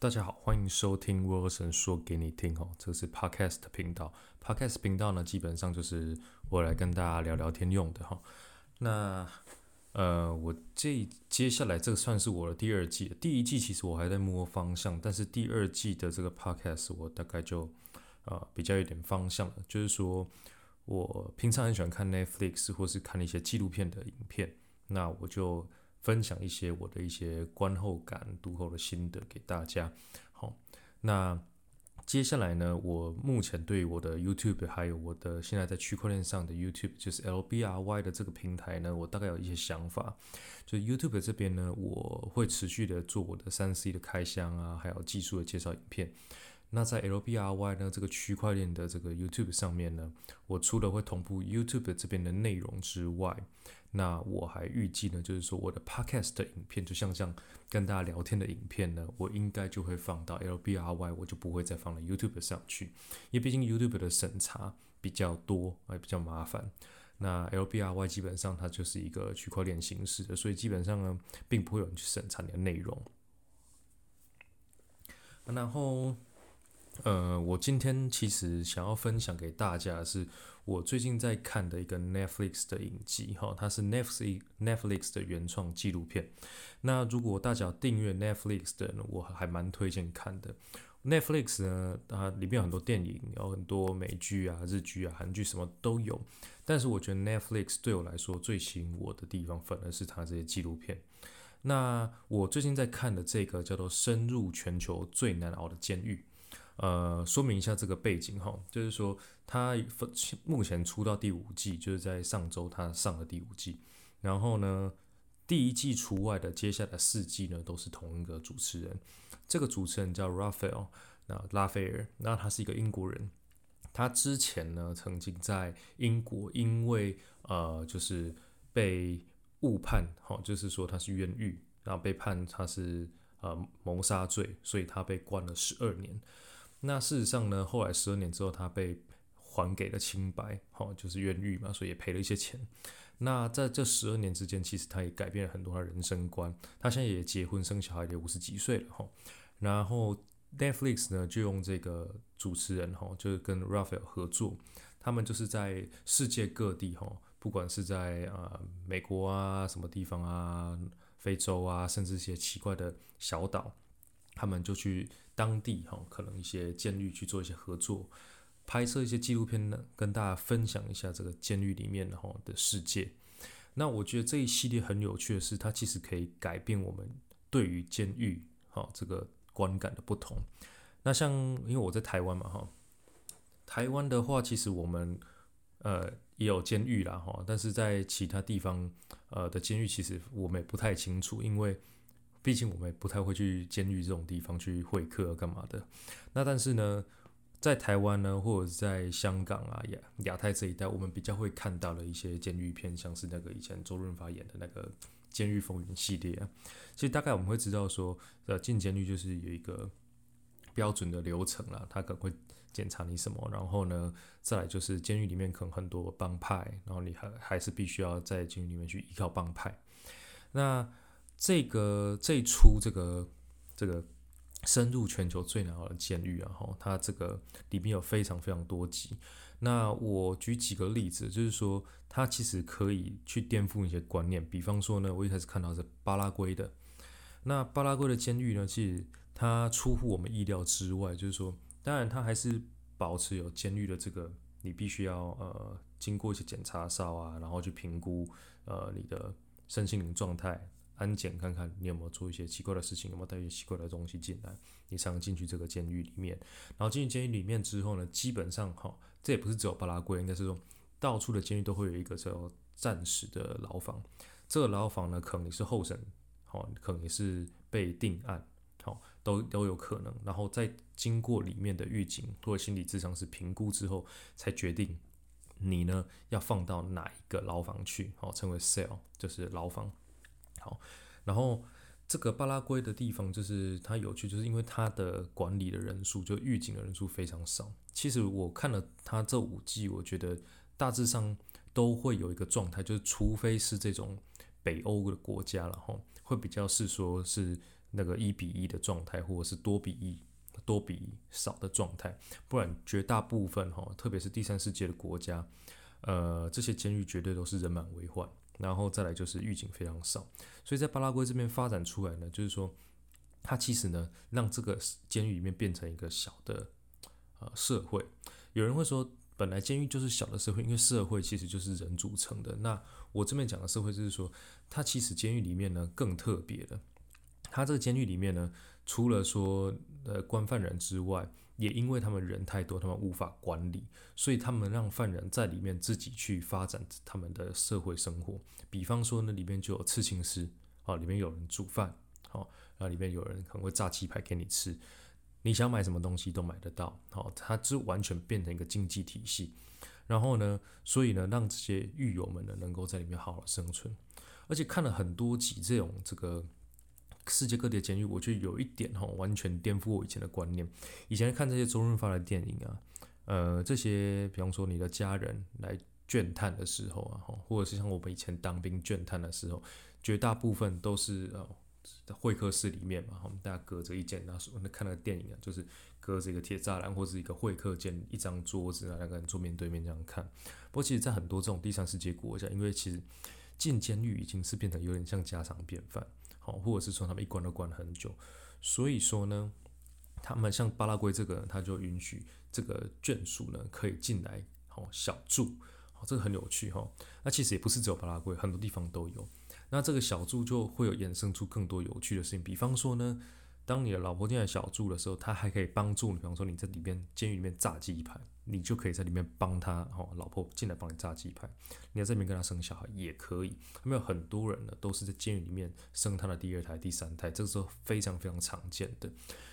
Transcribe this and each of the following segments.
大家好，欢迎收听 Wilson 说给你听哦，这是 Podcast 频道。Podcast 频道呢，基本上就是我来跟大家聊聊天用的哈。那呃，我这接下来这个算是我的第二季，第一季其实我还在摸方向，但是第二季的这个 Podcast 我大概就呃比较有点方向了，就是说我平常很喜欢看 Netflix 或是看一些纪录片的影片，那我就。分享一些我的一些观后感、读后的心得给大家。好，那接下来呢，我目前对我的 YouTube 还有我的现在在区块链上的 YouTube，就是 LBRY 的这个平台呢，我大概有一些想法。就 YouTube 这边呢，我会持续的做我的三 C 的开箱啊，还有技术的介绍影片。那在 LBRY 呢这个区块链的这个 YouTube 上面呢，我除了会同步 YouTube 这边的内容之外，那我还预计呢，就是说我的 Podcast 的影片，就像这样跟大家聊天的影片呢，我应该就会放到 LBRY，我就不会再放到 YouTube 上去，因为毕竟 YouTube 的审查比较多，也比较麻烦。那 LBRY 基本上它就是一个区块链形式的，所以基本上呢，并不会有人去审查你的内容。然后。呃，我今天其实想要分享给大家的是我最近在看的一个 Netflix 的影集，哈，它是 Netflix Netflix 的原创纪录片。那如果大家订阅 Netflix 的，我还蛮推荐看的。Netflix 呢，它里面有很多电影，有很多美剧啊、日剧啊、韩剧什么都有。但是我觉得 Netflix 对我来说最吸引我的地方，反而是它这些纪录片。那我最近在看的这个叫做《深入全球最难熬的监狱》。呃，说明一下这个背景哈，就是说它目前出到第五季，就是在上周它上了第五季，然后呢，第一季除外的，接下来四季呢都是同一个主持人，这个主持人叫 Raphael，那拉斐尔，那他是一个英国人，他之前呢曾经在英国因为呃就是被误判，哈，就是说他是冤狱，然后被判他是呃谋杀罪，所以他被关了十二年。那事实上呢，后来十二年之后，他被还给了清白，好，就是冤狱嘛，所以也赔了一些钱。那在这十二年之间，其实他也改变了很多他人生观。他现在也结婚生小孩，也五十几岁了哈。然后 Netflix 呢，就用这个主持人哈，就是跟 Raphael 合作，他们就是在世界各地哈，不管是在啊美国啊什么地方啊，非洲啊，甚至一些奇怪的小岛。他们就去当地哈，可能一些监狱去做一些合作，拍摄一些纪录片呢，跟大家分享一下这个监狱里面的哈的世界。那我觉得这一系列很有趣的是，它其实可以改变我们对于监狱哈这个观感的不同。那像因为我在台湾嘛哈，台湾的话其实我们呃也有监狱啦哈，但是在其他地方呃的监狱其实我们也不太清楚，因为。毕竟我们也不太会去监狱这种地方去会客干嘛的。那但是呢，在台湾呢，或者在香港啊、亚亚太这一带，我们比较会看到的一些监狱片，像是那个以前周润发演的那个《监狱风云》系列啊。其实大概我们会知道说，呃，进监狱就是有一个标准的流程啦，他可能会检查你什么，然后呢，再来就是监狱里面可能很多帮派，然后你还还是必须要在监狱里面去依靠帮派。那这个这一出这个这个深入全球最难熬的监狱啊，哈，它这个里面有非常非常多集。那我举几个例子，就是说它其实可以去颠覆一些观念。比方说呢，我一开始看到是巴拉圭的，那巴拉圭的监狱呢，其实它出乎我们意料之外，就是说，当然它还是保持有监狱的这个，你必须要呃经过一些检查哨啊，然后去评估呃你的身心灵状态。安检看看你有没有做一些奇怪的事情，有没有带一些奇怪的东西进来，你才能进去这个监狱里面。然后进去监狱里面之后呢，基本上哈，这也不是只有巴拉圭，应该是说到处的监狱都会有一个叫暂时的牢房。这个牢房呢，可能你是候审，好，可能你是被定案，好，都都有可能。然后在经过里面的狱警或者心理智商是评估之后，才决定你呢要放到哪一个牢房去，好，称为 cell，就是牢房。好，然后这个巴拉圭的地方就是它有趣，就是因为它的管理的人数，就狱警的人数非常少。其实我看了它这五季，我觉得大致上都会有一个状态，就是除非是这种北欧的国家了哈，会比较是说是那个一比一的状态，或者是多比一、多比少的状态，不然绝大部分哈，特别是第三世界的国家，呃，这些监狱绝对都是人满为患，然后再来就是狱警非常少，所以在巴拉圭这边发展出来呢，就是说，它其实呢，让这个监狱里面变成一个小的呃社会。有人会说，本来监狱就是小的社会，因为社会其实就是人组成的。那我这边讲的社会就是说，它其实监狱里面呢更特别的。他这个监狱里面呢，除了说呃关犯人之外，也因为他们人太多，他们无法管理，所以他们让犯人在里面自己去发展他们的社会生活。比方说呢，里面就有刺青师，好，里面有人煮饭，好，然后里面有人可能会炸鸡排给你吃，你想买什么东西都买得到，好，它就完全变成一个经济体系。然后呢，所以呢，让这些狱友们呢能够在里面好好生存，而且看了很多集这种这个。世界各地的监狱，我觉得有一点哈，完全颠覆我以前的观念。以前看这些周润发的电影啊，呃，这些比方说你的家人来倦探的时候啊，或者是像我们以前当兵倦探的时候，绝大部分都是呃会客室里面嘛，我们大家隔着一间，那时候那看那个电影啊，就是隔着一个铁栅栏或者一个会客间，一张桌子啊，两个人坐面对面这样看。不过其实，在很多这种第三世界国家，因为其实进监狱已经是变成有点像家常便饭。或者是说他们一关都关很久，所以说呢，他们像巴拉圭这个，他就允许这个眷属呢可以进来，好小住，好这个很有趣哈。那其实也不是只有巴拉圭，很多地方都有。那这个小住就会有衍生出更多有趣的事情，比方说呢。当你的老婆进来小住的时候，他还可以帮助你。比方说你在里面监狱里面炸鸡排，你就可以在里面帮他哦，老婆进来帮你炸鸡排。你在里面跟他生小孩也可以。没有很多人呢，都是在监狱里面生他的第二胎、第三胎，这个时候非常非常常见的。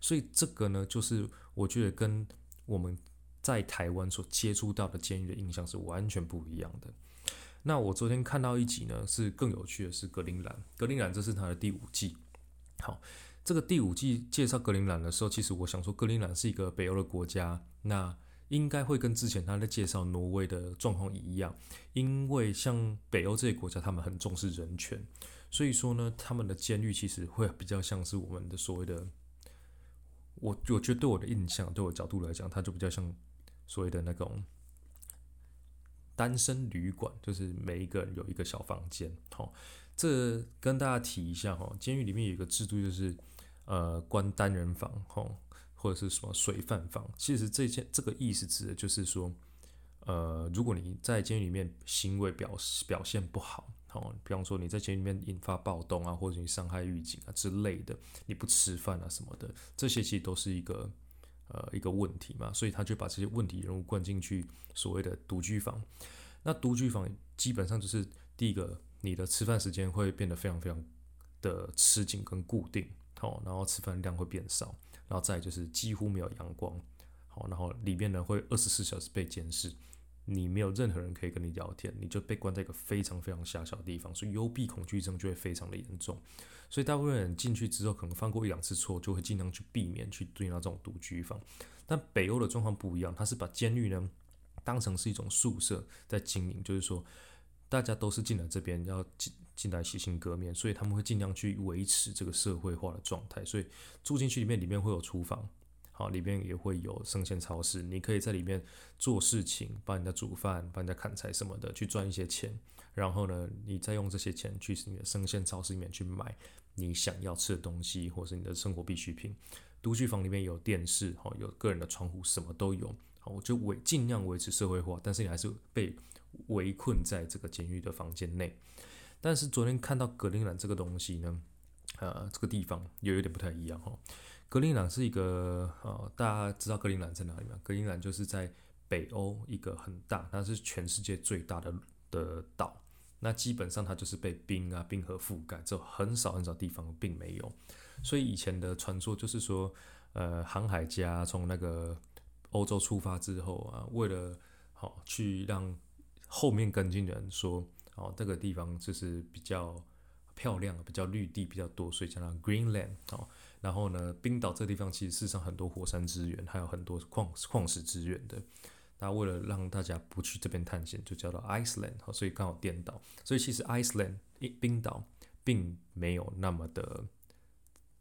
所以这个呢，就是我觉得跟我们在台湾所接触到的监狱的印象是完全不一样的。那我昨天看到一集呢，是更有趣的是格陵兰。格陵兰这是他的第五季，好。这个第五季介绍格陵兰的时候，其实我想说，格陵兰是一个北欧的国家，那应该会跟之前他在介绍挪威的状况一样，因为像北欧这些国家，他们很重视人权，所以说呢，他们的监狱其实会比较像是我们的所谓的，我我觉得对我的印象，对我角度来讲，它就比较像所谓的那种单身旅馆，就是每一个人有一个小房间，好。这跟大家提一下哈，监狱里面有一个制度，就是呃关单人房哈，或者是什么水饭房。其实这件这个意思指的就是说，呃，如果你在监狱里面行为表表现不好，哦，比方说你在监狱里面引发暴动啊，或者你伤害狱警啊之类的，你不吃饭啊什么的，这些其实都是一个呃一个问题嘛，所以他就把这些问题人物关进去所谓的独居房。那独居房基本上就是第一个。你的吃饭时间会变得非常非常的吃紧跟固定，好，然后吃饭量会变少，然后再就是几乎没有阳光，好，然后里面呢会二十四小时被监视，你没有任何人可以跟你聊天，你就被关在一个非常非常狭小的地方，所以幽闭恐惧症就会非常的严重，所以大部分人进去之后可能犯过一两次错，就会尽量去避免去对那种独居房，但北欧的状况不一样，它是把监狱呢当成是一种宿舍在经营，就是说。大家都是进来这边要进进来洗心革面，所以他们会尽量去维持这个社会化的状态。所以住进去里面，里面会有厨房，好，里面也会有生鲜超市，你可以在里面做事情，帮人家煮饭、帮人家砍柴什么的，去赚一些钱。然后呢，你再用这些钱去你的生鲜超市里面去买你想要吃的东西，或是你的生活必需品。独居房里面有电视，好，有个人的窗户，什么都有。好，我就维尽量维持社会化，但是你还是被。围困在这个监狱的房间内，但是昨天看到格陵兰这个东西呢，呃，这个地方又有点不太一样哈。格陵兰是一个呃，大家知道格陵兰在哪里吗？格陵兰就是在北欧一个很大，它是全世界最大的的岛。那基本上它就是被冰啊冰河覆盖，只有很少很少地方并没有。所以以前的传说就是说，呃，航海家从那个欧洲出发之后啊，为了好去让后面跟进的人说，哦，这个地方就是比较漂亮，比较绿地比较多，所以叫它 Greenland。哦，然后呢，冰岛这地方其实世上很多火山资源，还有很多矿矿石资源的。那为了让大家不去这边探险，就叫做 Iceland。好，所以刚好颠倒。所以其实 Iceland 冰岛并没有那么的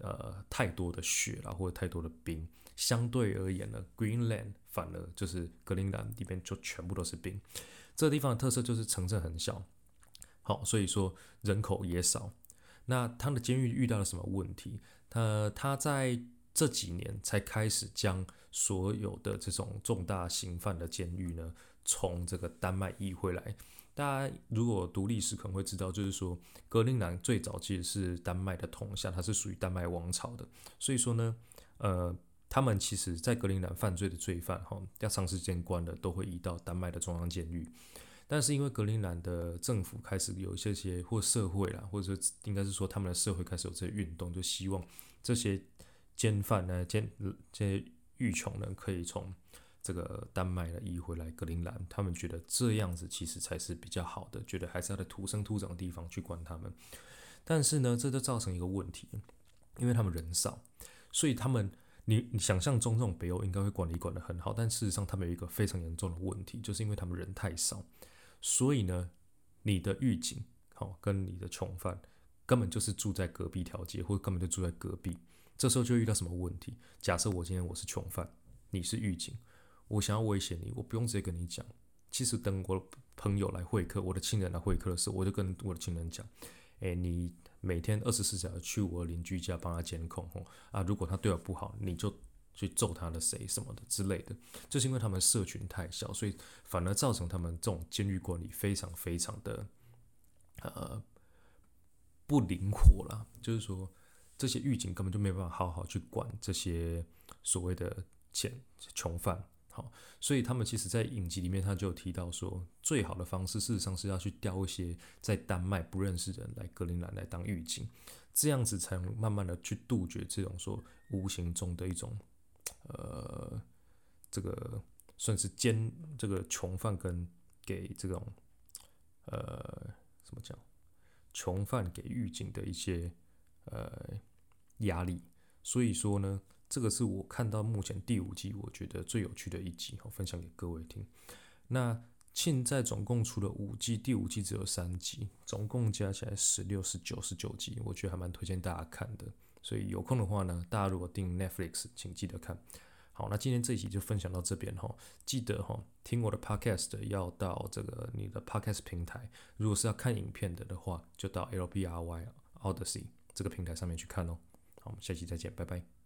呃太多的雪啦，或者太多的冰。相对而言呢，Greenland 反而就是格陵兰里边就全部都是冰。这个地方的特色就是城镇很小，好，所以说人口也少。那他的监狱遇到了什么问题？他他在这几年才开始将所有的这种重大刑犯的监狱呢，从这个丹麦移回来。大家如果读历史可能会知道，就是说格陵兰最早其实是丹麦的统辖，它是属于丹麦王朝的。所以说呢，呃，他们其实在格陵兰犯罪的罪犯，哈，要长时间关的，都会移到丹麦的中央监狱。但是因为格陵兰的政府开始有一些些或社会啦，或者说应该是说他们的社会开始有这些运动，就希望这些监犯呢、监这些狱囚呢，可以从这个丹麦呢移回来格陵兰。他们觉得这样子其实才是比较好的，觉得还是要在土生土长的地方去管他们。但是呢，这就造成一个问题，因为他们人少，所以他们你你想象中这种北欧应该会管理管得很好，但事实上他们有一个非常严重的问题，就是因为他们人太少。所以呢，你的狱警好跟你的囚犯根本就是住在隔壁条街，或者根本就住在隔壁。这时候就遇到什么问题？假设我今天我是囚犯，你是狱警，我想要威胁你，我不用直接跟你讲。其实等我的朋友来会客，我的亲人来会客的时候，我就跟我的亲人讲：，诶，你每天二十四小时去我邻居家帮他监控哦。啊，如果他对我不好，你就。去揍他的谁什么的之类的，就是因为他们社群太小，所以反而造成他们这种监狱管理非常非常的呃不灵活啦。就是说，这些狱警根本就没办法好好去管这些所谓的潜囚犯。所以他们其实，在影集里面他就有提到说，最好的方式事实上是要去调一些在丹麦不认识的人来格陵兰来当狱警，这样子才能慢慢的去杜绝这种说无形中的一种。呃，这个算是监这个囚犯跟给这种呃怎么讲，囚犯给狱警的一些呃压力。所以说呢，这个是我看到目前第五季我觉得最有趣的一集，好分享给各位听。那现在总共出了五季，第五季只有三集，总共加起来十六、十九、十九集，我觉得还蛮推荐大家看的。所以有空的话呢，大家如果订 Netflix，请记得看。好，那今天这一集就分享到这边哈。记得哈，听我的 Podcast 要到这个你的 Podcast 平台。如果是要看影片的的话，就到 LBRY Odyssey 这个平台上面去看哦。好，我们下期再见，拜拜。